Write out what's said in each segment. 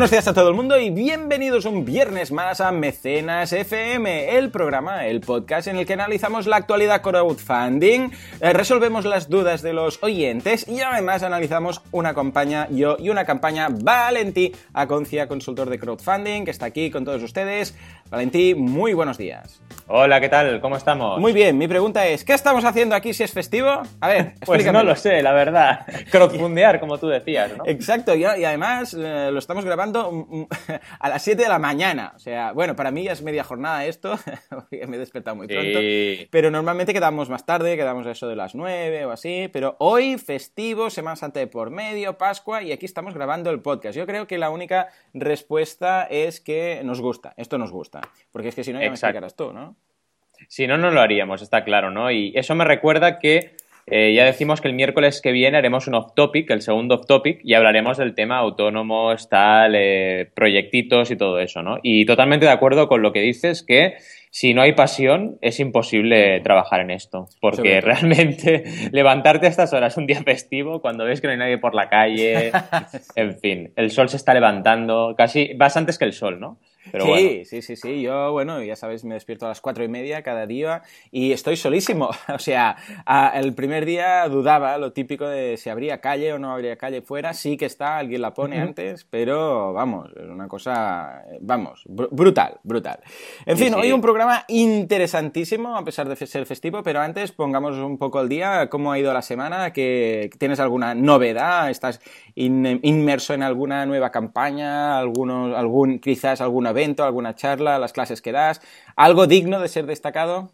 buenos días a todo el mundo y bienvenidos un viernes más a Mecenas FM, el programa, el podcast en el que analizamos la actualidad crowdfunding, eh, resolvemos las dudas de los oyentes y además analizamos una campaña yo y una campaña Valentí Aconcia, consultor de crowdfunding, que está aquí con todos ustedes. Valentí, muy buenos días. Hola, ¿qué tal? ¿Cómo estamos? Muy bien, mi pregunta es, ¿qué estamos haciendo aquí si es festivo? A ver, Pues no lo sé, la verdad. Crowdfundear, como tú decías, ¿no? Exacto, y, además eh, lo estamos grabando mm, a las 7 de la mañana. O sea, bueno, para mí ya es media jornada esto, me he despertado muy pronto. Sí. Pero normalmente quedamos más tarde, quedamos a eso de las 9 o así. Pero hoy, festivo, Semana Santa de por medio, Pascua, y aquí estamos grabando el podcast. Yo creo que la única respuesta es que nos gusta, esto nos gusta. Porque es que si no, ya me Exacto. explicarás tú, ¿no? Si no, no lo haríamos, está claro, ¿no? Y eso me recuerda que eh, ya decimos que el miércoles que viene haremos un off-topic, el segundo off-topic, y hablaremos del tema autónomos, tal, eh, proyectitos y todo eso, ¿no? Y totalmente de acuerdo con lo que dices, que si no hay pasión es imposible trabajar en esto, porque realmente levantarte a estas horas un día festivo, cuando ves que no hay nadie por la calle, en fin, el sol se está levantando, casi vas antes que el sol, ¿no? Pero sí, bueno. sí, sí, sí. Yo, bueno, ya sabes, me despierto a las cuatro y media cada día y estoy solísimo. O sea, a- el primer día dudaba lo típico de si habría calle o no habría calle fuera. Sí que está, alguien la pone Ujú. antes, pero vamos, es una cosa, vamos, br- brutal, brutal. En Sí, fin, sí. hoy un programa interesantísimo, a pesar de ser festivo, pero antes pongamos un poco al día cómo ha ido la semana, que tienes alguna novedad, estás in- inmerso en alguna nueva campaña, algunos, algún, quizás algún evento, alguna charla, las clases que das, algo digno de ser destacado.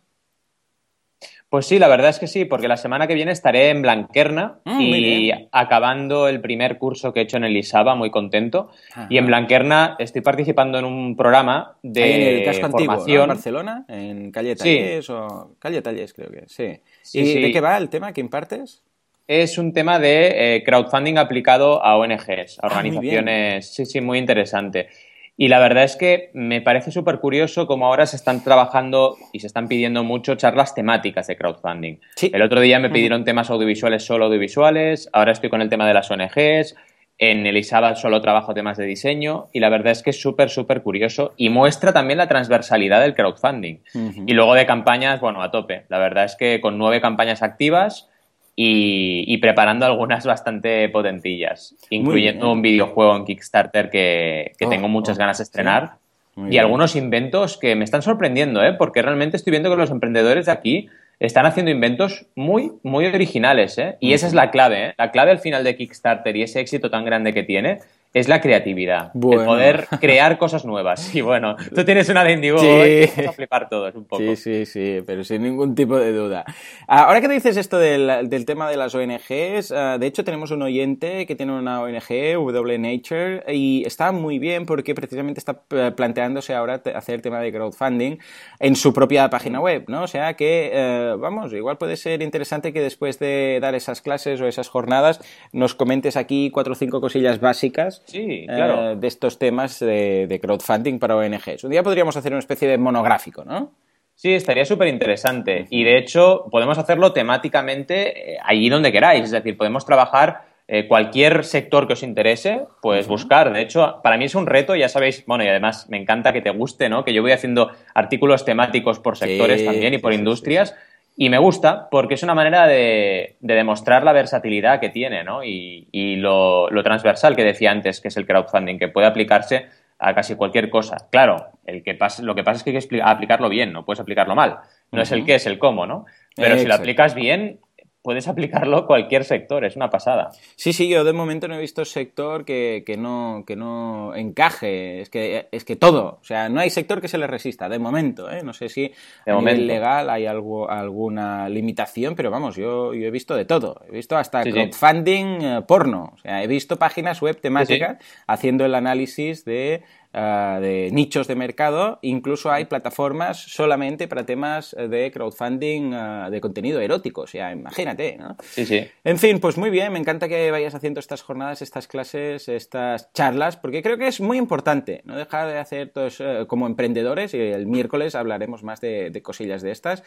Pues sí, la verdad es que sí, porque la semana que viene estaré en Blanquerna Mm, muy y acabando el primer curso que he hecho en el ISABA, muy contento. Ajá. Y en Blanquerna estoy participando en un programa de Ahí en el casco antiguo, ¿no? en. Barcelona, en Calle Sí. Tallés o Calle Tallés creo que, sí. Sí, ¿Y sí. de qué va el tema que impartes? Es un tema de eh, crowdfunding aplicado a ONGs, a Ah, organizaciones. sí, sí, muy interesante. Y la verdad es que me parece súper curioso cómo ahora se están trabajando y se están pidiendo mucho charlas temáticas de crowdfunding. Sí. El otro día me pidieron temas audiovisuales solo audiovisuales, ahora estoy con el tema de las ONGs, en el ISABA solo trabajo temas de diseño y la verdad es que es súper, súper curioso y muestra también la transversalidad del crowdfunding. Y luego de campañas, bueno, a tope. La verdad es que con nueve campañas activas y, y preparando algunas bastante potentillas, incluyendo un videojuego en Kickstarter que, que Oh, tengo muchas oh, ganas de estrenar. Y bien. algunos inventos que me están sorprendiendo, ¿eh? porque realmente estoy viendo que los emprendedores de aquí están haciendo inventos muy, muy originales. ¿eh? Y esa es la clave. ¿eh? La clave al final de Kickstarter y ese éxito tan grande que tiene es la creatividad. Bueno. El poder crear cosas nuevas. Y bueno, tú tienes una de Indigo Sí. hoy, vamos a flipar todos un poco. Sí, sí, sí, pero sin ningún tipo de duda. Ah, Ahora que dices esto del, del tema de las ONGs, ah, de hecho tenemos un oyente que tiene una ONG, W Nature, y está muy bien porque precisamente está eh, planteándose ahora hacer tema de crowdfunding en su propia página web, ¿no? O sea que, eh, vamos, igual puede ser interesante que después de dar esas clases o esas jornadas nos comentes aquí cuatro o cinco cosillas básicas Sí, claro. eh, de estos temas de, de crowdfunding para ONGs. Un día podríamos hacer una especie de monográfico, ¿no? Sí, estaría súper interesante. Y de hecho, podemos hacerlo temáticamente eh, allí donde queráis. Es decir, podemos trabajar eh, cualquier sector que os interese, pues buscar. De hecho, para mí es un reto, ya sabéis, bueno, y además me encanta que te guste, ¿no? Que yo voy haciendo artículos temáticos por sectores Sí, también y por sí, sí, industrias. Y me gusta porque es una manera de, de demostrar la versatilidad que tiene, ¿no? Y, y lo, lo transversal que decía antes, que es el crowdfunding, que puede aplicarse a casi cualquier cosa. Claro, el que pasa, lo que pasa es que hay que aplicarlo bien, no puedes aplicarlo mal. No es el qué, es el cómo, ¿no? Pero si lo aplicas bien, puedes aplicarlo a cualquier sector, es una pasada. Sí, sí, yo de momento no he visto sector que, que no, que no encaje. Es que, es que todo. O sea, no hay sector que se le resista, de momento. ¿eh? No sé si De a momento. nivel legal hay algo, alguna limitación, pero vamos, yo, yo he visto de todo. He visto hasta Sí, crowdfunding eh, porno. O sea, he visto páginas web temáticas haciendo el análisis de uh, de nichos de mercado, incluso hay plataformas solamente para temas de crowdfunding uh, de contenido erótico, o sea, imagínate, ¿no? Sí, sí. En fin, pues muy bien, me encanta que vayas haciendo estas jornadas, estas clases, estas charlas, porque creo que es muy importante, no dejar de hacer todos uh, como emprendedores, y el miércoles hablaremos más de, de, cosillas de estas,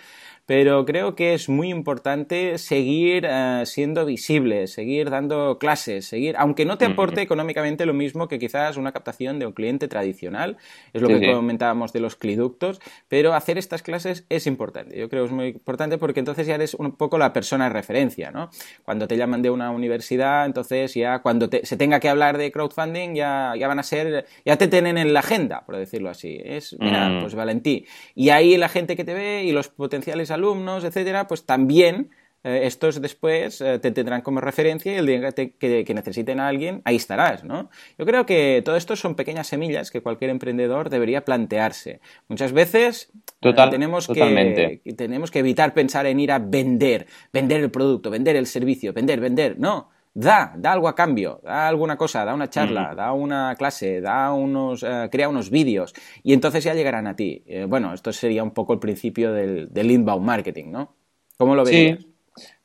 pero creo que es muy importante seguir siendo visibles, seguir dando clases, seguir, aunque no te aporte económicamente lo mismo que quizás una captación de un cliente tradicional, es lo sí, que sí. comentábamos de los cliductos, pero hacer estas clases es importante. Yo creo que es muy importante porque entonces ya eres un poco la persona de referencia, ¿no? Cuando te llaman de una universidad, entonces ya cuando te, se tenga que hablar de crowdfunding ya, ya van a ser, ya te tienen en la agenda, por decirlo así. Es, mira, mm. pues Valentí. Y ahí la gente que te ve y los potenciales alumnos, etcétera, pues también eh, estos después eh, te tendrán como referencia y el día que, te, que, que, necesiten a alguien, ahí estarás, ¿no? Yo creo que todo esto son pequeñas semillas que cualquier emprendedor debería plantearse. Muchas veces Total, eh, tenemos, totalmente. que, tenemos que evitar pensar en ir a vender, vender el producto, vender el servicio, vender, vender. No, da, da algo a cambio, da alguna cosa, da una charla, da una clase, da unos, uh, crea unos vídeos y entonces ya llegarán a ti. Eh, bueno, esto sería un poco el principio del, del inbound marketing, ¿no? ¿Cómo lo? Sí.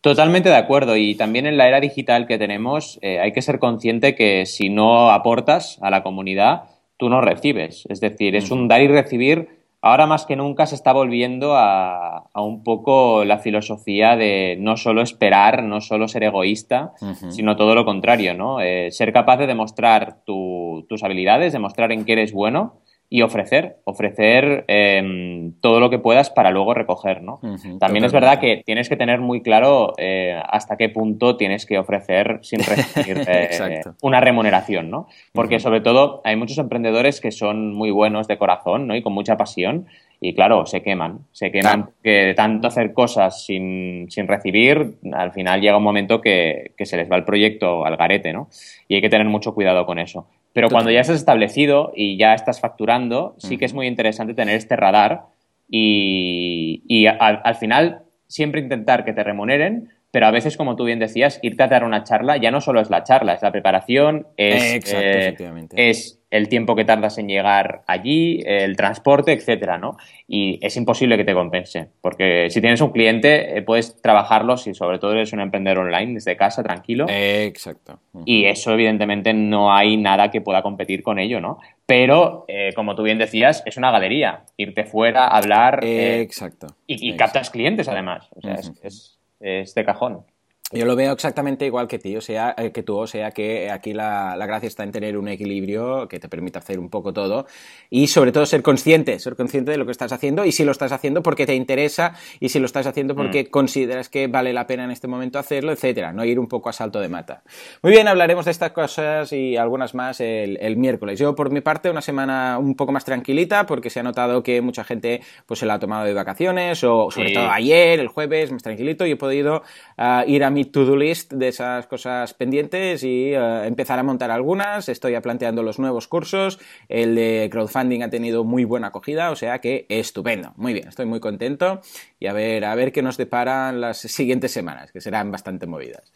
Totalmente de acuerdo. Y también en la era digital que tenemos eh, hay que ser consciente que si no aportas a la comunidad, tú no recibes. Es decir, es un dar y recibir. Ahora más que nunca se está volviendo a, a un poco la filosofía de no solo esperar, no solo ser egoísta, uh -huh. sino todo lo contrario, ¿no? Eh, ser capaz de demostrar tu, tus habilidades, demostrar en qué eres bueno y ofrecer, ofrecer eh, todo lo que puedas para luego recoger, ¿no? Uh -huh, También totalmente. es verdad que tienes que tener muy claro eh, hasta qué punto tienes que ofrecer sin recibir eh, una remuneración, ¿no? Porque uh -huh. sobre todo hay muchos emprendedores que son muy buenos de corazón, ¿no? Y con mucha pasión y claro, se queman, se queman claro. que de tanto hacer cosas sin, sin, recibir, al final llega un momento que, que, se les va el proyecto al garete, ¿no? Y hay que tener mucho cuidado con eso. Pero cuando ya estás establecido y ya estás facturando, sí que es muy interesante tener este radar y, y al, al, final siempre intentar que te remuneren, pero a veces, como tú bien decías, irte a dar una charla ya no solo es la charla, es la preparación, es, Exacto, eh, es el tiempo que tardas en llegar allí, el transporte, etcétera, ¿no? Y es imposible que te compense, porque si tienes un cliente, eh, puedes trabajarlo si sobre todo eres un emprendedor online desde casa, tranquilo. Exacto. Y eso, evidentemente, no hay nada que pueda competir con ello, ¿no? Pero, eh, como tú bien decías, es una galería. Irte fuera, hablar. Eh, Exacto. Y, y Exacto. captas clientes, además. O sea, uh -huh. es, es, es de cajón. Yo lo veo exactamente igual que ti, o sea, eh, que tú, o sea, que aquí la, la, gracia está en tener un equilibrio que te permita hacer un poco todo y sobre todo ser consciente, ser consciente de lo que estás haciendo y si lo estás haciendo porque te interesa y si lo estás haciendo porque mm. consideras que vale la pena en este momento hacerlo, etcétera, no ir un poco a salto de mata. Muy bien, hablaremos de estas cosas y algunas más el, el miércoles. Yo por mi parte una semana un poco más tranquilita porque se ha notado que mucha gente pues se la ha tomado de vacaciones o sobre sí. todo ayer, el jueves, más tranquilito y he podido uh, ir a mi to-do list de esas cosas pendientes y uh, empezar a montar algunas. Estoy ya planteando los nuevos cursos. El de crowdfunding ha tenido muy buena acogida, o sea que estupendo. Muy bien, estoy muy contento y a ver, a ver qué nos deparan las siguientes semanas, que serán bastante movidas.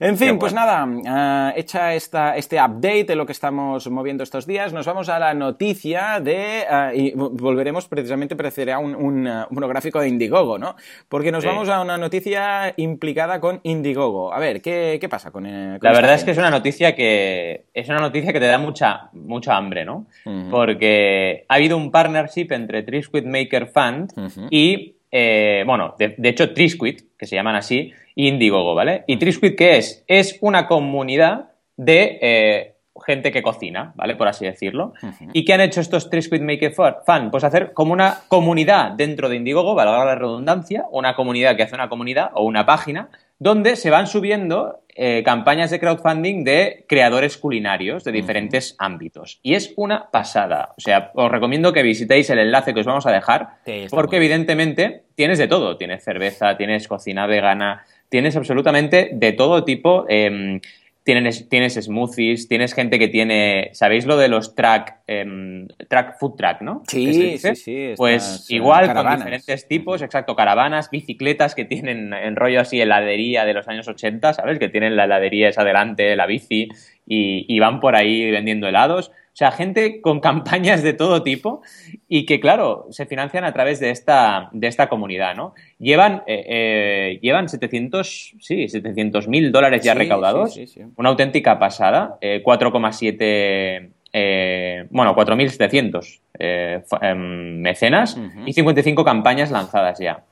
En fin, pues nada, uh, hecha esta, este update de lo que estamos moviendo estos días, nos vamos a la noticia de, uh, y volveremos precisamente, parecerá un, un monográfico de Indiegogo, ¿no? Porque nos sí. vamos a una noticia implicada con Indiegogo. A ver, ¿qué, qué pasa con, eh, con La verdad es que es una noticia que es una noticia que te da mucha, mucha hambre, ¿no? Uh -huh. Porque ha habido un partnership entre Trisquid Maker Fund uh -huh. y eh, bueno, de, de, hecho, Trisquid, que se llaman así, y Indiegogo, ¿vale? ¿Y Trisquid qué es? Es una comunidad de eh, gente que cocina, ¿vale? Por así decirlo. Uh -huh. ¿Y qué han hecho estos Trisquid Maker Fan? Pues hacer como una comunidad dentro de Indiegogo, valga la redundancia, una comunidad que hace una comunidad o una página donde se van subiendo eh, campañas de crowdfunding de creadores culinarios de diferentes uh -huh. ámbitos. Y es una pasada. O sea, os recomiendo que visitéis el enlace que os vamos a dejar, sí, porque evidentemente tienes de todo. Tienes cerveza, tienes cocina vegana, tienes absolutamente de todo tipo. Eh, Tienes, tienes smoothies, tienes gente que tiene, ¿sabéis lo de los track, eh, track food track, no? Sí, sí, sí. Pues igual caravanas. con diferentes tipos, exacto, caravanas, bicicletas que tienen en rollo así heladería de los años 80, ¿sabes? Que tienen la heladería esa delante, la bici y, y van por ahí vendiendo helados. O sea, gente con campañas de todo tipo y que, claro, se financian a través de esta, de esta comunidad, ¿no? Llevan, eh, eh, llevan 700, sí, 700 mil dólares ya recaudados. una auténtica pasada. 4,7 eh, bueno, 4.700 eh, em, mecenas y 55 campañas lanzadas ya.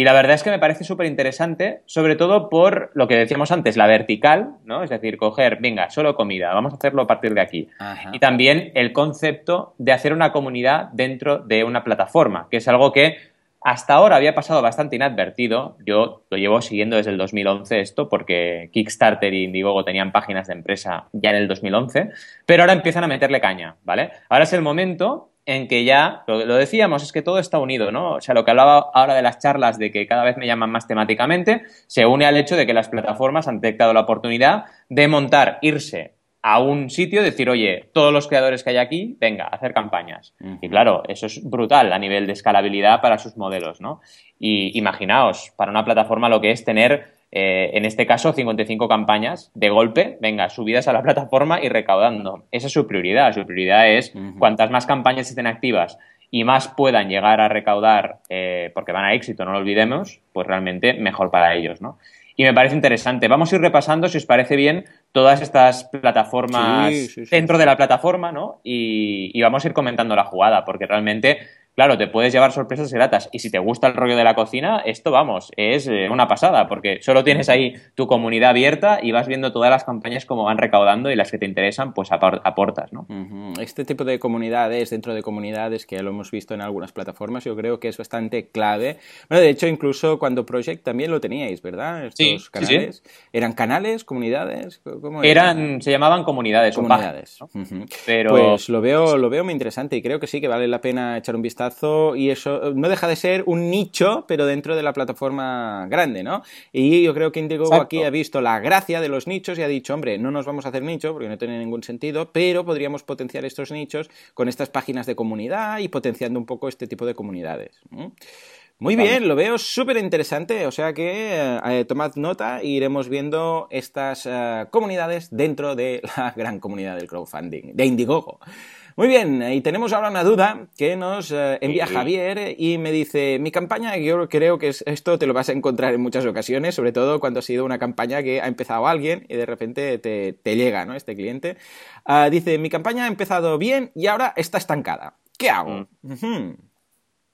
Y la verdad es que me parece súper interesante, sobre todo por lo que decíamos antes, la vertical, ¿no? Es decir, coger, venga, solo comida, vamos a hacerlo a partir de aquí. Y también el concepto de hacer una comunidad dentro de una plataforma, que es algo que hasta ahora había pasado bastante inadvertido. Yo lo llevo siguiendo desde el 2011 esto, porque Kickstarter y Indiegogo tenían páginas de empresa ya en el 2011, pero ahora empiezan a meterle caña, ¿vale? Ahora es el momento en que ya, lo, lo, decíamos, es que todo está unido, ¿no? O sea, lo que hablaba ahora de las charlas de que cada vez me llaman más temáticamente, se une al hecho de que las plataformas han detectado la oportunidad de montar, irse a un sitio decir, oye, todos los creadores que hay aquí, venga, a hacer campañas. Y claro, eso es brutal a nivel de escalabilidad para sus modelos, ¿no? Y imaginaos, para una plataforma lo que es tener, eh, en este caso, 55 campañas de golpe, venga, subidas a la plataforma y recaudando. Esa es su prioridad. Su prioridad es cuantas más campañas estén activas y más puedan llegar a recaudar, eh, porque van a éxito, no lo olvidemos, pues realmente mejor para ellos, ¿no? y me parece interesante. Vamos a ir repasando, si os parece bien, todas estas plataformas dentro de la plataforma, ¿no? Y, y, vamos a ir comentando la jugada, porque realmente claro, te puedes llevar sorpresas gratas. Y si te gusta el rollo de la cocina, esto, vamos, es eh, una pasada, porque solo tienes ahí tu comunidad abierta y vas viendo todas las campañas como van recaudando y las que te interesan, pues aportas, ¿no? Este tipo de comunidades, dentro de comunidades, que ya lo hemos visto en algunas plataformas, yo creo que es bastante clave. Bueno, de hecho, incluso cuando Project también lo teníais, ¿verdad? Estos sí, canales. Sí, ¿Eran canales, comunidades? ¿Cómo eran? Se llamaban comunidades. Comunidades. Pero... Pues lo veo, lo veo muy interesante y creo que sí, que vale la pena echar un vistazo y eso no deja de ser un nicho, pero dentro de la plataforma grande, ¿no? Y yo creo que Indiegogo aquí ha visto la gracia de los nichos y ha dicho, hombre, no nos vamos a hacer nicho porque no tiene ningún sentido, pero podríamos potenciar estos nichos con estas páginas de comunidad y potenciando un poco este tipo de comunidades. Muy bien, lo veo súper interesante, o sea que eh, tomad nota e iremos viendo estas eh, comunidades dentro de la gran comunidad del crowdfunding, de Indiegogo. Muy bien, y tenemos ahora una duda que nos eh, envía Javier y me dice, mi campaña, yo creo que esto te lo vas a encontrar en muchas ocasiones, sobre todo cuando ha sido una campaña que ha empezado alguien y de repente te, llega, ¿no? Este cliente. Ah, dice, mi campaña ha empezado bien y ahora está estancada. ¿Qué hago? Mm.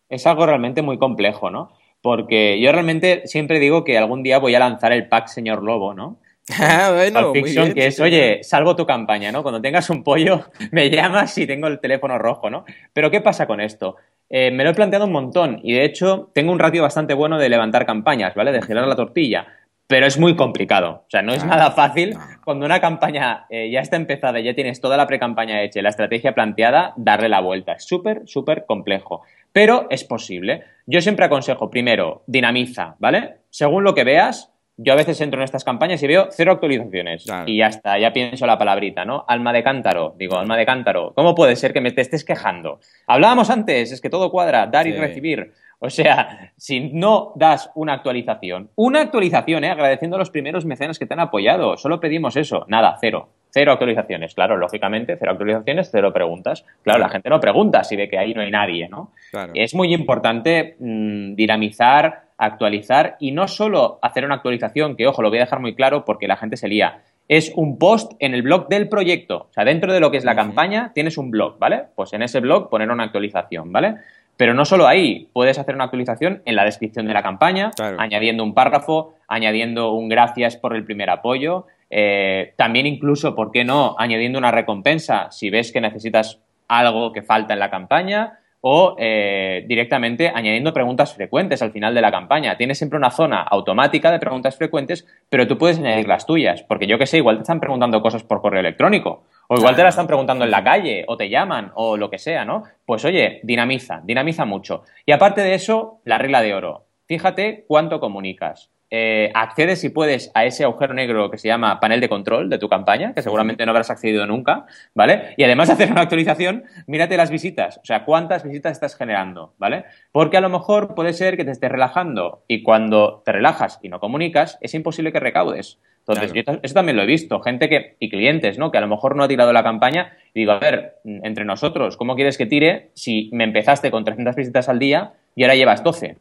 Es algo realmente muy complejo, ¿no? Porque yo realmente siempre digo que algún día voy a lanzar el pack Señor Lobo, ¿no? Ah, bueno, Fiction, que es, oye, salvo tu campaña, ¿no? Cuando tengas un pollo, me llamas y tengo el teléfono rojo, ¿no? Pero ¿qué pasa con esto? Eh, me lo he planteado un montón y de hecho tengo un ratio bastante bueno de levantar campañas, ¿vale? De girar la tortilla. Pero es muy complicado. O sea, no es nada fácil cuando una campaña eh, ya está empezada, y ya tienes toda la pre-campaña hecha y la estrategia planteada, darle la vuelta. Es súper, súper complejo. Pero es posible. Yo siempre aconsejo, primero, dinamiza, ¿vale? Según lo que veas, yo a veces entro en estas campañas y veo cero actualizaciones. Y ya está, ya pienso la palabrita, ¿no? Alma de cántaro. Digo, alma de cántaro. ¿Cómo puede ser que me te estés quejando? Hablábamos antes, es que todo cuadra, dar y recibir. O sea, si no das una actualización, una actualización, ¿eh? agradeciendo a los primeros mecenas que te han apoyado, solo pedimos eso, nada, cero. Cero actualizaciones, claro, lógicamente, cero actualizaciones, cero preguntas. Claro, la gente no pregunta si ve que ahí no hay nadie, ¿no? Es muy importante mm, dinamizar actualizar y no solo hacer una actualización, que ojo, lo voy a dejar muy claro porque la gente se lía. Es un post en el blog del proyecto. O sea, dentro de lo que es la campaña tienes un blog, ¿vale? Pues en ese blog poner una actualización, ¿vale? Pero no solo ahí, puedes hacer una actualización en la descripción de la campaña, añadiendo un párrafo, añadiendo un gracias por el primer apoyo, eh, también incluso, ¿por qué no?, añadiendo una recompensa si ves que necesitas algo que falta en la campaña, o eh, directamente añadiendo preguntas frecuentes al final de la campaña. Tienes siempre una zona automática de preguntas frecuentes, pero tú puedes añadir las tuyas, porque yo que sé, igual te están preguntando cosas por correo electrónico, o igual te las están preguntando en la calle, o te llaman, o lo que sea, ¿no? Pues oye, dinamiza, dinamiza mucho. Y aparte de eso, la regla de oro. Fíjate cuánto comunicas. Eh, accedes si puedes a ese agujero negro que se llama panel de control de tu campaña, que seguramente no habrás accedido nunca, ¿vale? Y además de hacer una actualización, mírate las visitas, o sea, cuántas visitas estás generando, ¿vale? Porque a lo mejor puede ser que te estés relajando y cuando te relajas y no comunicas, es imposible que recaudes. Entonces, yo eso también lo he visto. Gente que, y clientes, ¿no? Que a lo mejor no ha tirado la campaña y digo, a ver, entre nosotros, ¿cómo quieres que tire si me empezaste con 300 visitas al día y ahora llevas 12?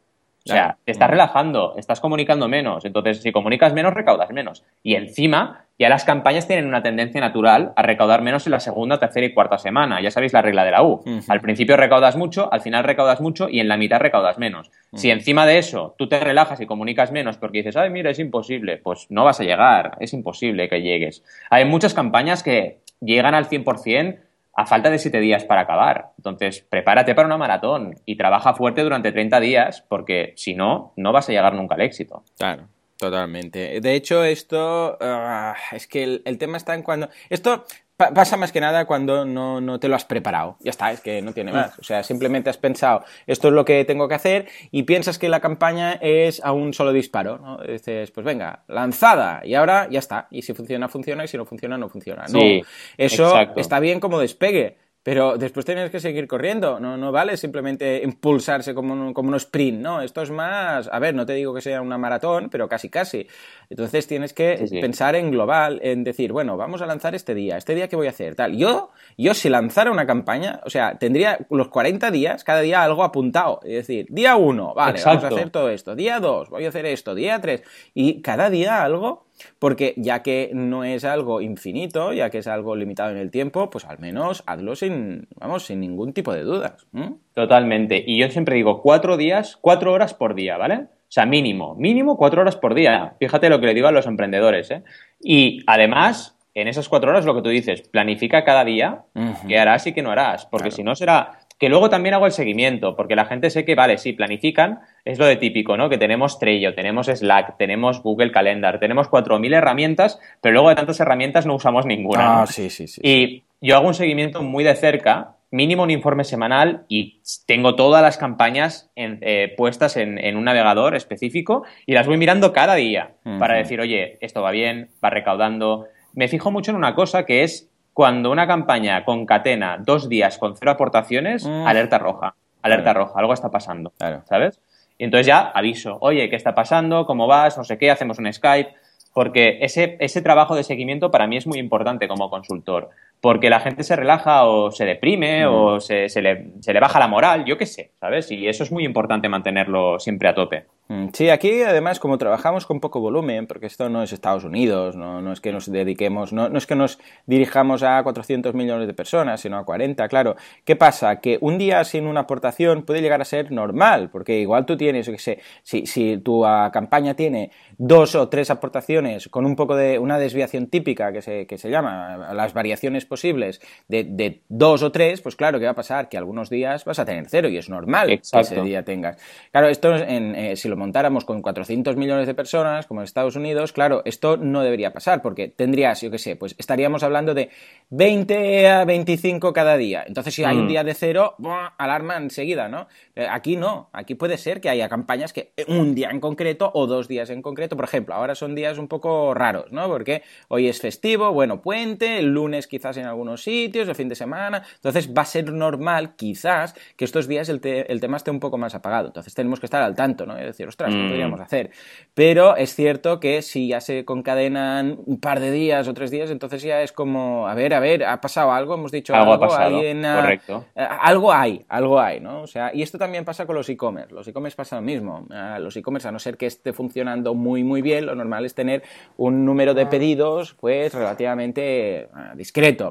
O sea, te estás relajando, estás comunicando menos. Entonces, si comunicas menos, recaudas menos. Y encima, ya las campañas tienen una tendencia natural a recaudar menos en la segunda, tercera y cuarta semana. Ya sabéis la regla de la U. Al principio recaudas mucho, al final recaudas mucho y en la mitad recaudas menos. Si encima de eso tú te relajas y comunicas menos porque dices, ay, mira, es imposible, pues no vas a llegar. Es imposible que llegues. Hay muchas campañas que llegan al 100% a falta de siete días para acabar. Entonces, prepárate para una maratón y trabaja fuerte durante 30 días porque si no, no vas a llegar nunca al éxito. Claro. Totalmente. De hecho, esto ah, es que el, el, tema está en cuando. Esto pasa más que nada cuando no, no, te lo has preparado. Ya está, es que no tiene más. O sea, simplemente has pensado, esto es lo que tengo que hacer y piensas que la campaña es a un solo disparo. ¿no? Dices, pues venga, lanzada y ahora ya está. Y si funciona, funciona y si no funciona, no funciona. No, eso está bien como despegue pero después tienes que seguir corriendo, no, no vale simplemente impulsarse como un, como un sprint, ¿no? Esto es más, a ver, no te digo que sea una maratón, pero casi casi. Entonces tienes que pensar en global, en decir, bueno, vamos a lanzar este día, este día qué voy a hacer, tal. Yo, yo si lanzara una campaña, o sea, tendría los 40 días, cada día algo apuntado, es decir, día 1, vale, vamos a hacer todo esto, día 2, voy a hacer esto, día 3, y cada día algo porque ya que no es algo infinito, ya que es algo limitado en el tiempo, pues al menos hazlo sin, vamos, sin ningún tipo de dudas. Totalmente. Y yo siempre digo cuatro días, cuatro horas por día, ¿vale? O sea, mínimo, mínimo cuatro horas por día. Fíjate lo que le digo a los emprendedores, ¿eh? Y además, en esas cuatro horas, lo que tú dices, planifica cada día qué harás y qué no harás, porque si no será que luego también hago el seguimiento, porque la gente sé que, vale, sí, planifican, es lo de típico, ¿no? Que tenemos Trello, tenemos Slack, tenemos Google Calendar, tenemos 4.000 herramientas, pero luego de tantas herramientas no usamos ninguna. Ah, sí, sí, sí. Y yo hago un seguimiento muy de cerca, mínimo un informe semanal y tengo todas las campañas eh, puestas en, un navegador específico y las voy mirando cada día para decir, oye, esto va bien, va recaudando. Me fijo mucho en una cosa que es cuando una campaña concatena dos días con cero aportaciones, mm. alerta roja. Alerta roja, algo está pasando. ¿Sabes? Y entonces ya aviso, oye, ¿qué está pasando? ¿Cómo vas? No sé qué, hacemos un Skype. Porque ese, ese trabajo de seguimiento para mí es muy importante como consultor. Porque la gente se relaja o se deprime o mm. se, se, le, se le baja la moral, yo qué sé, ¿sabes? Y eso es muy importante mantenerlo siempre a tope. Mm, sí, aquí además como trabajamos con poco volumen, porque esto no es Estados Unidos, no, no es que nos dediquemos, no, no, es que nos dirijamos a 400 millones de personas, sino a 40, claro. ¿Qué pasa? Que un día sin una aportación puede llegar a ser normal, porque igual tú tienes, yo qué sé, si, si tu ah, campaña tiene dos o tres aportaciones con un poco de una desviación típica que se, que se llama las variaciones posibles de, de, dos o tres, pues claro, ¿qué va a pasar? Que algunos días vas a tener cero y es normal que ese día tengas. Claro, esto en, eh, si lo montáramos con 400 millones de personas, como en Estados Unidos, claro, esto no debería pasar, porque tendrías, yo qué sé, pues estaríamos hablando de 20 a 25 cada día. Entonces, si hay un mm. día de cero, alarma enseguida, ¿no? Eh, aquí no, aquí puede ser que haya campañas que un día en concreto o dos días en concreto, por ejemplo, ahora son días un poco raros, ¿no? Porque hoy es festivo, bueno, puente, el lunes quizás en algunos sitios, el fin de semana, entonces va a ser normal, quizás, que estos días el, el tema esté un poco más apagado. Entonces tenemos que estar al tanto, ¿no? Es decir, ostras, ¿qué mm. podríamos hacer? Pero es cierto que si ya se concadenan un par de días o tres días, entonces ya es como, a ver, a ver, ha pasado algo, hemos dicho algo, algo alguien correcto. algo hay, algo hay, ¿no? O sea, y esto también pasa con los e-commerce. Los e-commerce pasa lo mismo. los e-commerce, a no ser que esté funcionando muy, muy bien, lo normal es tener un número de pedidos, pues, relativamente discreto.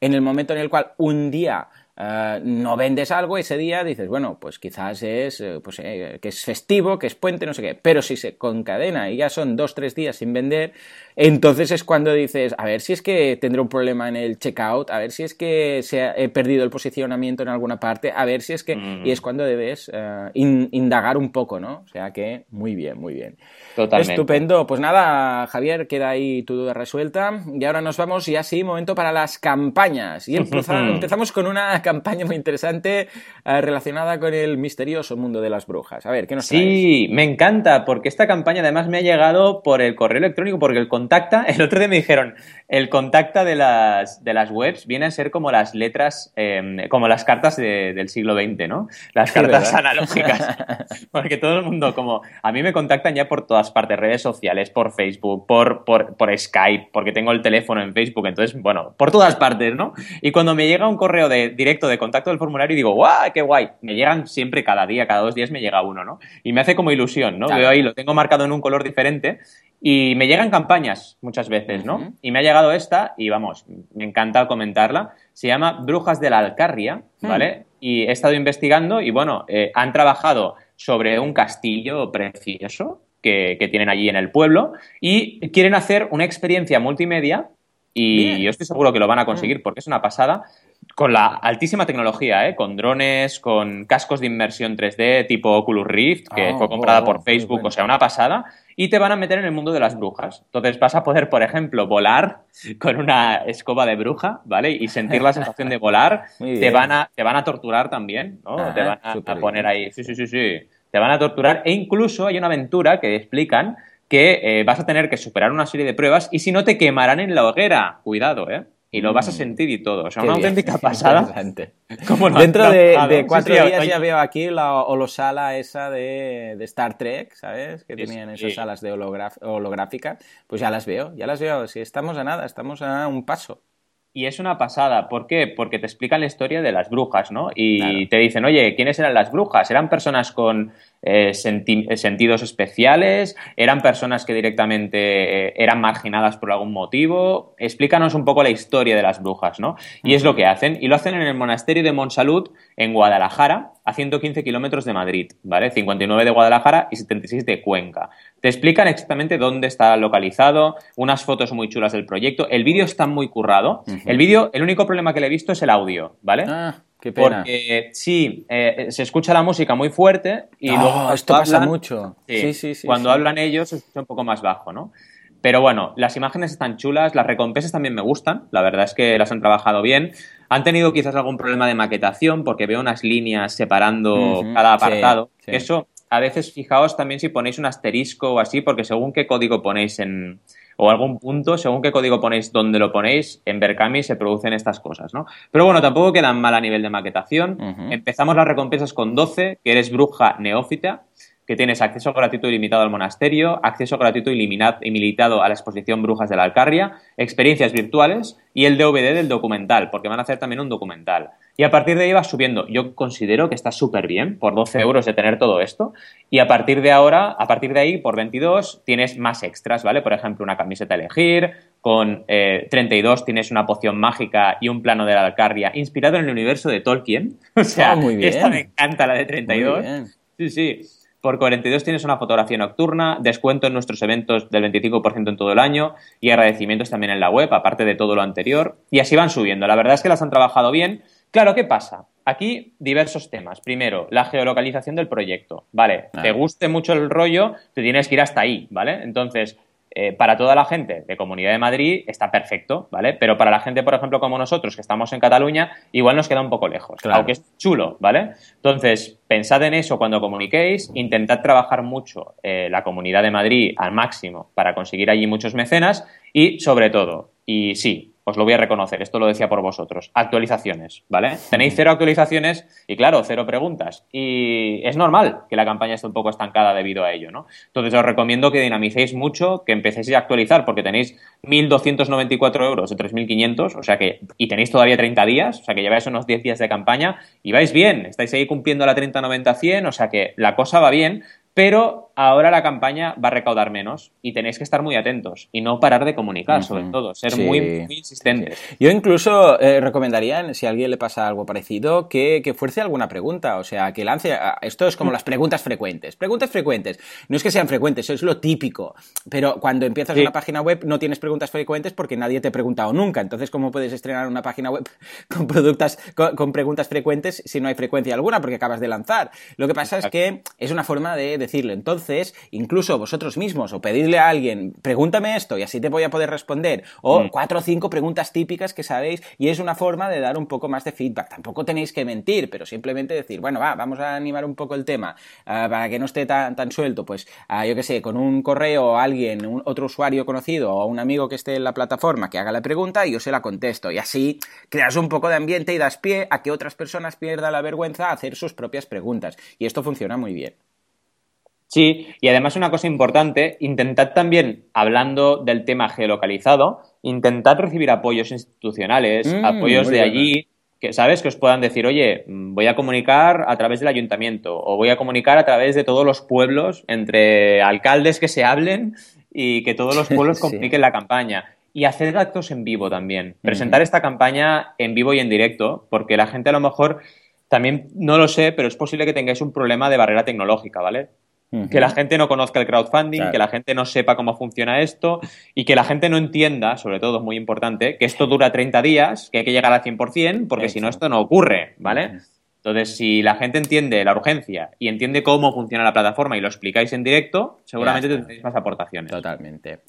En el momento en el cual un día eh, no vendes algo, ese día dices, bueno, pues quizás es eh, pues, eh, que es festivo, que es puente, no sé qué. Pero si se concadena y ya son dos, tres días sin vender, entonces es cuando dices, a ver si es que tendré un problema en el checkout, a ver si es que se ha, he perdido el posicionamiento en alguna parte, a ver si es que... Y es cuando debes indagar un poco, ¿no? O sea que muy bien, muy bien. Totalmente. Estupendo. Pues nada, Javier, queda ahí tu duda resuelta. Y ahora nos vamos, y así, momento para las campañas. Y empezamos con una campaña muy interesante eh, relacionada con el misterioso mundo de las brujas. A ver, ¿qué nos Sí, me encanta, porque esta campaña además me ha llegado por el correo electrónico, porque el contacta, el otro día me dijeron, el contacta de las, de las webs viene a ser como las letras, em, como las cartas del siglo XX, ¿no? Las cartas analógicas. porque todo el mundo, como, a mí me contactan ya por todas partes, redes sociales, por Facebook, por, por, por Skype, porque tengo el teléfono en Facebook, entonces, bueno, por todas partes, ¿no? Y cuando me llega un correo de, directo de contacto del formulario, digo, ¡guau, qué guay! Me llegan siempre cada día, cada dos días me llega uno, ¿no? Y me hace como ilusión, ¿no? Veo ahí, lo tengo marcado en un color diferente y me llegan campañas muchas veces, ¿no? Y me ha llegado esta y vamos, me encanta comentarla. Se llama Brujas de la Alcarria, hmm. ¿vale? Y he estado investigando y bueno, eh, han trabajado sobre un castillo precioso que, tienen allí en el pueblo y quieren hacer una experiencia multimedia y yo estoy seguro que lo van a conseguir hmm. porque es una pasada con la altísima tecnología, ¿eh? con drones, con cascos de inmersión 3D tipo Oculus Rift, que ah, fue comprada por Facebook, o sea, una pasada y te van a meter en el mundo de las brujas. Entonces vas a poder, por ejemplo, volar con una escoba de bruja, ¿vale? Y sentir la sensación de volar. Te van, a, te van a torturar también, ¿no? te van a, poner ahí, sí, sí, sí, sí. Te van a torturar e incluso hay una aventura que explican que eh, vas a tener que superar una serie de pruebas y si no te quemarán en la hoguera. Cuidado, ¿eh? Y lo vas a mm. sentir y todo. O sea, una auténtica pasada. Dentro de, cuatro días ya veo aquí la holosala esa de, Star Trek, ¿sabes? Que tenían esas salas de holográficas. Pues ya las veo, ya las veo. Si estamos a nada, estamos a un paso. Y es una pasada. ¿Por qué? Porque te explican la historia de las brujas, ¿no? Y te dicen, oye, ¿quiénes eran las brujas? ¿Eran personas con eh, sentidos especiales? ¿Eran personas que directamente eh, eran marginadas por algún motivo? Explícanos un poco la historia de las brujas, ¿no? Y es lo que hacen. Y lo hacen en el monasterio de Monsalud, en Guadalajara, a 115 kilómetros de Madrid, ¿vale? 59 de Guadalajara y 76 de Cuenca. Te explican exactamente dónde está localizado, unas fotos muy chulas del proyecto. El vídeo está muy currado. El vídeo, el único problema que le he visto es el audio, ¿vale? Ah, qué pena. Porque sí, eh, se escucha la música muy fuerte y ah, luego. Esto pasa mucho. Sí, sí, sí. cuando hablan ellos se escucha un poco más bajo, ¿no? Pero bueno, las imágenes están chulas, las recompensas también me gustan, la verdad es que las han trabajado bien. Han tenido quizás algún problema de maquetación porque veo unas líneas separando cada apartado. Eso, a veces fijaos también si ponéis un asterisco o así, porque según qué código ponéis en, o algún punto, según qué código ponéis donde lo ponéis, en Berkami se producen estas cosas, ¿no? Pero bueno, tampoco quedan mal a nivel de maquetación. Empezamos las recompensas con 12, que eres bruja neófita que tienes acceso gratuito ilimitado al monasterio, acceso gratuito ilimitado a la exposición Brujas de la Alcarria, experiencias virtuales y el DVD del documental, porque van a hacer también un documental. Y a partir de ahí vas subiendo. Yo considero que está súper bien por 12 euros de tener todo esto. Y a partir de ahora, a partir de ahí, por 22, tienes más extras, ¿vale? Por ejemplo, una camiseta a elegir. Con 32 eh, tienes una poción mágica y un plano de la Alcarria inspirado en el universo de Tolkien. O sea, ah, esta me encanta, la de 32. Sí, sí. Por 42 tienes una fotografía nocturna, descuento en nuestros eventos del 25% en todo el año y agradecimientos también en la web, aparte de todo lo anterior. Y así van subiendo. La verdad es que las han trabajado bien. Claro, ¿qué pasa? Aquí diversos temas. Primero, la geolocalización del proyecto. Vale, te guste mucho el rollo, te tienes que ir hasta ahí, ¿vale? Entonces, eh, para toda la gente de Comunidad de Madrid está perfecto, ¿vale? Pero para la gente, por ejemplo, como nosotros, que estamos en Cataluña, igual nos queda un poco lejos, aunque es chulo, ¿vale? Entonces, pensad en eso cuando comuniquéis, intentad trabajar mucho eh, la Comunidad de Madrid al máximo para conseguir allí muchos mecenas y, sobre todo, y sí, os lo voy a reconocer, esto lo decía por vosotros, actualizaciones, ¿vale? Tenéis cero actualizaciones y claro, cero preguntas. Y es normal que la campaña esté un poco estancada debido a ello, ¿no? Entonces os recomiendo que dinamicéis mucho, que empecéis a actualizar, porque tenéis 1.294 euros de 3.500, o sea que, y tenéis todavía 30 días, o sea que lleváis unos 10 días de campaña y vais bien, estáis ahí cumpliendo la 30-90-100, o sea que la cosa va bien, pero ahora la campaña va a recaudar menos y tenéis que estar muy atentos y no parar de comunicar, sobre todo, ser muy, muy, insistentes. Yo incluso eh, recomendaría, si a alguien le pasa algo parecido, que, que, fuerce alguna pregunta, o sea, que lance. Esto es como las preguntas frecuentes. Preguntas frecuentes. No es que sean frecuentes, eso es lo típico, pero cuando empiezas una página web no tienes preguntas frecuentes porque nadie te ha preguntado nunca. Entonces, ¿cómo puedes estrenar una página web con, productos, con, preguntas frecuentes si no hay frecuencia alguna porque acabas de lanzar? Lo que pasa es que es una forma de decirlo. Entonces, incluso vosotros mismos, o pedirle a alguien, pregúntame esto y así te voy a poder responder, o mm. cuatro o cinco preguntas típicas que sabéis, y es una forma de dar un poco más de feedback. Tampoco tenéis que mentir, pero simplemente decir, bueno, va, vamos a animar un poco el tema ah, para que no esté tan, tan suelto. Pues, uh, yo qué sé, con un correo a alguien, un, otro usuario conocido o un amigo que esté en la plataforma que haga la pregunta y yo se la contesto. Y así creas un poco de ambiente y das pie a que otras personas pierdan la vergüenza a hacer sus propias preguntas. Y esto funciona muy bien. Sí, y además una cosa importante, intentad también, hablando del tema geolocalizado, intentad recibir apoyos institucionales, mm, apoyos de allí, que sabes que os puedan decir, oye, voy a comunicar a través del ayuntamiento o voy a comunicar a través de todos los pueblos, entre alcaldes que se hablen y que todos los pueblos comuniquen la campaña. Y hacer actos en vivo también. Presentar esta campaña en vivo y en directo, porque la gente a lo mejor también, no lo sé, pero es posible que tengáis un problema de barrera tecnológica, ¿vale? Que la gente no conozca el crowdfunding, que la gente no sepa cómo funciona esto y que la gente no entienda, sobre todo es muy importante, que esto dura 30 días, que hay que llegar al 100%, porque si no esto no ocurre, ¿vale? Entonces, si la gente entiende la urgencia y entiende cómo funciona la plataforma y lo explicáis en directo, seguramente tendréis más aportaciones. Totalmente.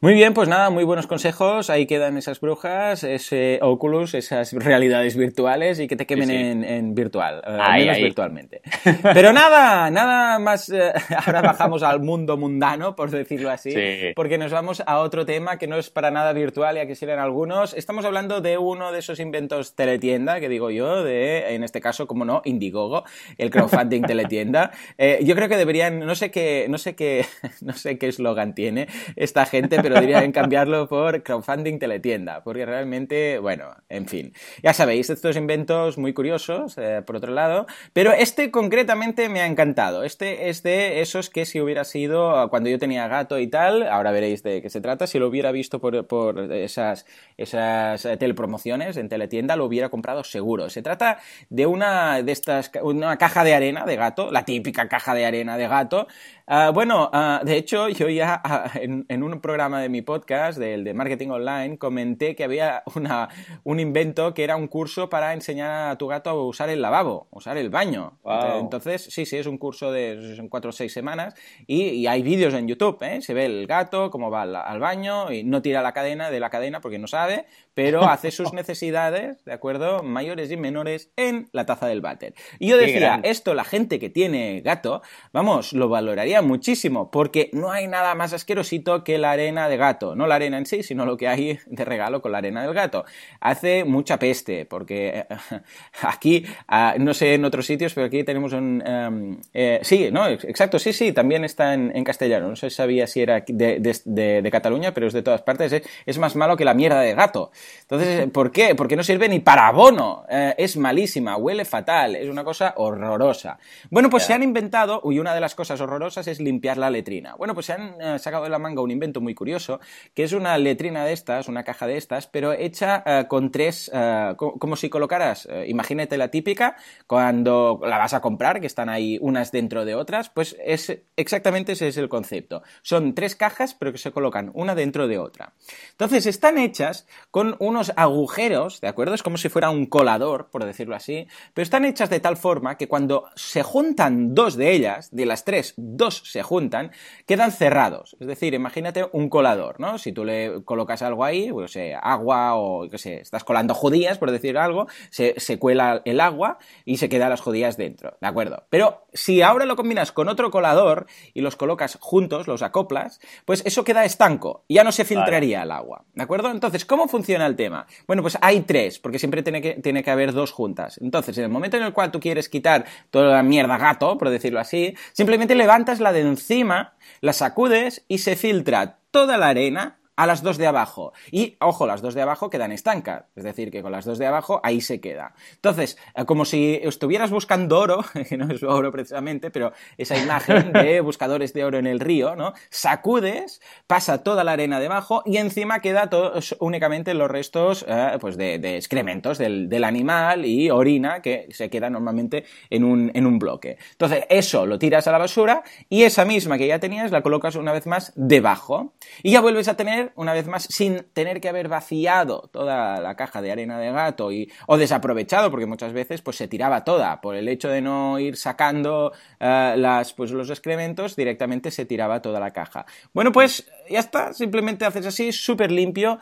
Muy bien, pues nada, muy buenos consejos. Ahí quedan esas brujas, ese Oculus, esas realidades virtuales y que te quemen En, virtual, eh, menos virtualmente. Pero nada, nada más. Eh, ahora bajamos al mundo mundano, por decirlo así, porque nos vamos a otro tema que no es para nada virtual, ya quisieran algunos. Estamos hablando de uno de esos inventos teletienda, que digo yo, de, en este caso, como no, Indiegogo, el crowdfunding teletienda. Eh, yo creo que deberían, no sé qué, no sé qué, no sé qué eslogan tiene esta gente, pero deberían cambiarlo por crowdfunding teletienda, porque realmente, bueno, en fin. Ya sabéis, estos inventos muy curiosos, eh, por otro lado, pero este concretamente me ha encantado. Este es de esos que si hubiera sido cuando yo tenía gato y tal, ahora veréis de qué se trata, si lo hubiera visto por, por esas, esas telepromociones en teletienda, lo hubiera comprado seguro. Se trata de una de estas, una caja de arena de gato, la típica caja de arena de gato. Ah, bueno, ah, de hecho, yo ya ah, en, un programa de mi podcast, del de marketing online, comenté que había una, un invento que era un curso para enseñar a tu gato a usar el lavabo, usar el baño. Entonces, sí, sí, es un curso de son cuatro o seis semanas y, hay vídeos en YouTube, ¿eh? Se ve el gato, cómo va al, al, baño y no tira la cadena de la cadena porque no sabe, pero hace sus necesidades, ¿de acuerdo? Mayores y menores en la taza del váter. Y yo decía, esto la gente que tiene gato, vamos, lo valoraría muchísimo, porque no hay nada más asquerosito que la arena de gato. No la arena en sí, sino lo que hay de regalo con la arena del gato. Hace mucha peste, porque eh, aquí, ah, no sé en otros sitios, pero aquí tenemos un... Em, eh, sí, no, exacto, sí, sí, también está en, castellano. No sé sabía si era de, Cataluña, pero es de todas partes. Es, es más malo que la mierda de gato. Entonces, ¿por qué? Porque no sirve ni para abono. Eh, es malísima, huele fatal, es una cosa horrorosa. Bueno, pues se han inventado, y una de las cosas horrorosas es limpiar la letrina. Bueno, pues se han eh, sacado de la manga un invento muy curioso, que es una letrina de estas, una caja de estas, pero hecha eh, con tres, como si colocaras, imagínate la típica, cuando la vas a comprar, que están ahí unas dentro de otras, pues es exactamente ese es el concepto. Son tres cajas, pero que se colocan una dentro de otra. Entonces, están hechas con unos agujeros, ¿de acuerdo? Es como si fuera un colador, por decirlo así, pero están hechas de tal forma que cuando se juntan dos de ellas, de las tres, dos se juntan, quedan cerrados. Es decir, imagínate un colador, ¿no? Si tú le colocas algo ahí, pues, agua o, qué sé, estás colando judías, por decir algo, se, se cuela el agua y se quedan las judías dentro, ¿de acuerdo? Pero si ahora lo combinas con otro colador y los colocas juntos, los acoplas, pues eso queda estanco, ya no se filtraría el agua, ¿de acuerdo? Entonces, ¿cómo funciona el tema? Bueno, pues hay tres, porque siempre tiene que, tiene que haber dos juntas. Entonces, en el momento en el cual tú quieres quitar toda la mierda gato, por decirlo así, simplemente levantas la de encima, la sacudes y se filtra toda la arena a las dos de abajo. Y, ojo, las dos de abajo quedan estancas. Es decir, que con las dos de abajo ahí se queda. Entonces, eh, como si estuvieras buscando oro, que no es oro precisamente, pero esa imagen de buscadores de oro en el río, ¿no? Sacudes, pasa toda la arena debajo y encima queda únicamente los restos eh, pues de, excrementos del, del, animal y orina que se queda normalmente en un, en un bloque. Entonces, eso lo tiras a la basura y esa misma que ya tenías la colocas una vez más debajo. Y ya vuelves a tener una vez más, sin tener que haber vaciado toda la caja de arena de gato y, o desaprovechado, porque muchas veces pues se tiraba toda por el hecho de no ir sacando eh, las, pues, los excrementos, directamente se tiraba toda la caja. Bueno, pues ya está, simplemente haces así, súper limpio.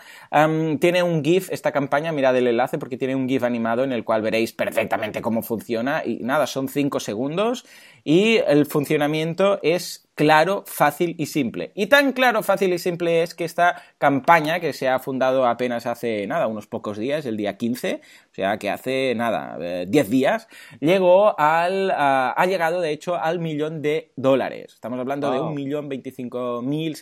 tiene un GIF esta campaña, mirad el enlace porque tiene un GIF animado en el cual veréis perfectamente cómo funciona y nada, son 5 segundos y el funcionamiento es claro, fácil y simple. Y tan claro, fácil y simple es que esta campaña, que se ha fundado apenas hace nada, unos pocos días, el día 15, o sea que hace nada, 10 eh, días, llegó al, ha llegado de hecho al millón de dólares. Estamos hablando de un millón veinticinco mil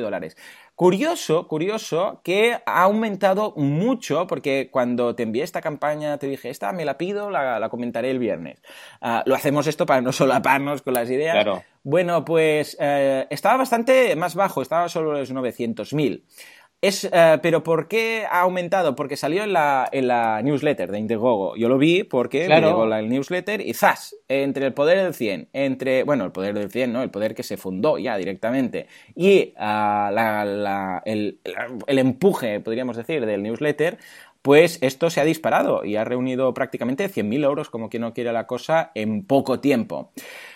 dólares. Curioso, curioso que ha aumentado mucho, porque cuando te envié esta campaña te dije, esta me la pido, la, comentaré el viernes. Ah, lo hacemos esto para no solaparnos con las ideas. Claro. Bueno, pues eh, estaba bastante más bajo, estaba solo los 900.000. Es, eh, pero ¿por qué ha aumentado? Porque salió en la, en la newsletter de Indiegogo. Yo lo vi porque me llegó la newsletter y ¡zas! Entre el poder del 100, entre, bueno, el poder del 100, ¿no? El poder que se fundó ya directamente y ah, el, el, empuje, podríamos decir, del newsletter, pues esto se ha disparado y ha reunido prácticamente 100.000 euros, como que no quiere la cosa, en poco tiempo.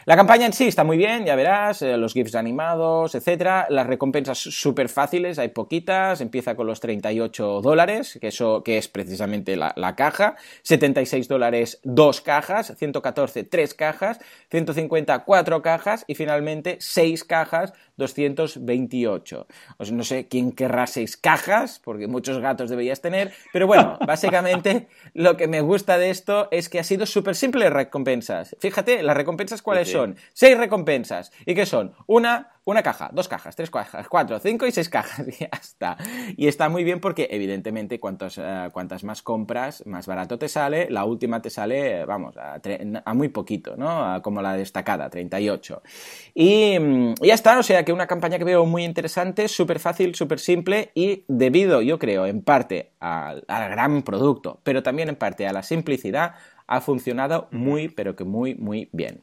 La campaña en sí está muy bien, ya verás, eh, los GIFs animados, etcétera. Las recompensas súper fáciles, hay poquitas. Empieza con los 38 dólares, que, eso, que es precisamente la, caja. 76 dólares, dos cajas. 114, tres cajas. 150, cuatro cajas. Y finalmente, seis cajas, 228. O no sé quién querrá seis cajas, porque muchos gatos deberías tener. Pero bueno, básicamente lo que me gusta de esto es que ha sido súper simple recompensas. Fíjate, las recompensas cuáles son seis recompensas. ¿Y qué son? Una, una caja, dos cajas, tres cajas, cuatro, cinco y seis cajas. Y ya está. Y está muy bien porque, evidentemente, cuantos, eh, cuantas más compras, más barato te sale. La última te sale, vamos, a, muy poquito, ¿no? como la destacada, 38. Y, mm, y ya está. O sea que una campaña que veo muy interesante, súper fácil, súper simple y debido, yo creo, en parte al gran producto, pero también en parte a la simplicidad, ha funcionado muy, pero que muy, muy bien.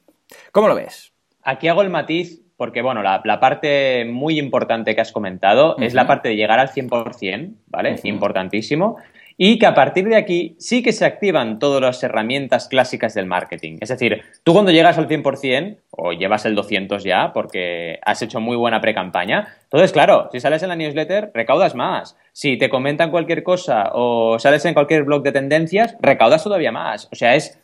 ¿Cómo lo ves? Aquí hago el matiz porque, bueno, la, parte muy importante que has comentado es la parte de llegar al 100%, ¿vale? Importantísimo. Y que a partir de aquí sí que se activan todas las herramientas clásicas del marketing. Es decir, tú cuando llegas al 100% o llevas el 200 ya porque has hecho muy buena pre-campaña, entonces, claro, si sales en la newsletter, recaudas más. Si te comentan cualquier cosa o sales en cualquier blog de tendencias, recaudas todavía más. O sea, es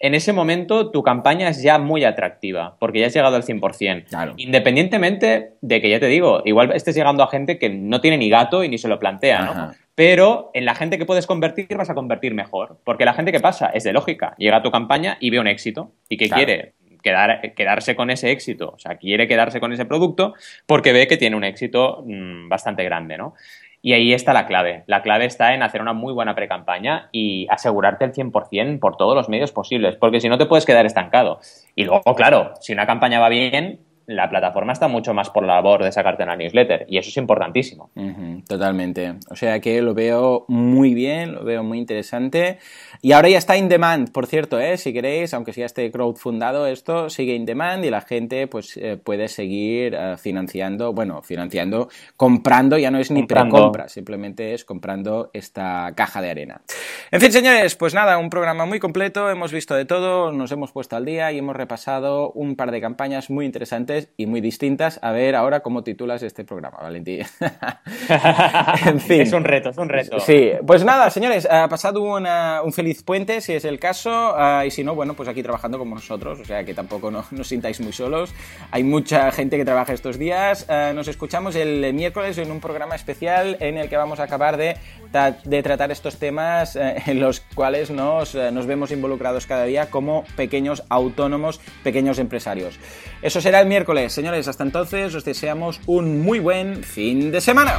en ese momento tu campaña es ya muy atractiva, porque ya has llegado al 100%. Independientemente de que, ya te digo, igual estés llegando a gente que no tiene ni gato y ni se lo plantea, ¿no? Pero en la gente que puedes convertir vas a convertir mejor, porque la gente que pasa es de lógica, llega a tu campaña y ve un éxito y que quiere quedarse con ese éxito, o sea, quiere quedarse con ese producto porque ve que tiene un éxito mm, bastante grande, ¿no? Y ahí está la clave. La clave está en hacer una muy buena pre-campaña y asegurarte el 100% por todos los medios posibles, porque si no te puedes quedar estancado. Y luego, claro, si una campaña va bien, la plataforma está mucho más por la labor de sacarte en la newsletter y eso es importantísimo. totalmente. O sea que lo veo muy bien, lo veo muy interesante. Y ahora ya está in demand, por cierto, ¿eh? si queréis, aunque sea este crowdfundado, esto sigue in demand y la gente pues eh, puede seguir eh, financiando, bueno, financiando, comprando, ya no es ni precompra, simplemente es comprando esta caja de arena. En fin, señores, pues nada, un programa muy completo, hemos visto de todo, nos hemos puesto al día y hemos repasado un par de campañas muy interesantes y muy distintas. A ver ahora cómo titulas este programa, Valentín. en fin. Es un reto, es un reto. Sí, pues nada, señores, ha pasado un feliz puente, si es el caso, ah, y si no, bueno, pues aquí trabajando como nosotros, o sea que tampoco no, os sintáis muy solos. Hay mucha gente que trabaja estos días. Ah, nos escuchamos el miércoles en un programa especial en el que vamos a acabar de, de tratar estos temas eh, en los cuales nos, eh, nos vemos involucrados cada día como pequeños autónomos, pequeños empresarios. Eso será el miércoles. Señores, hasta entonces os deseamos un muy buen fin de semana.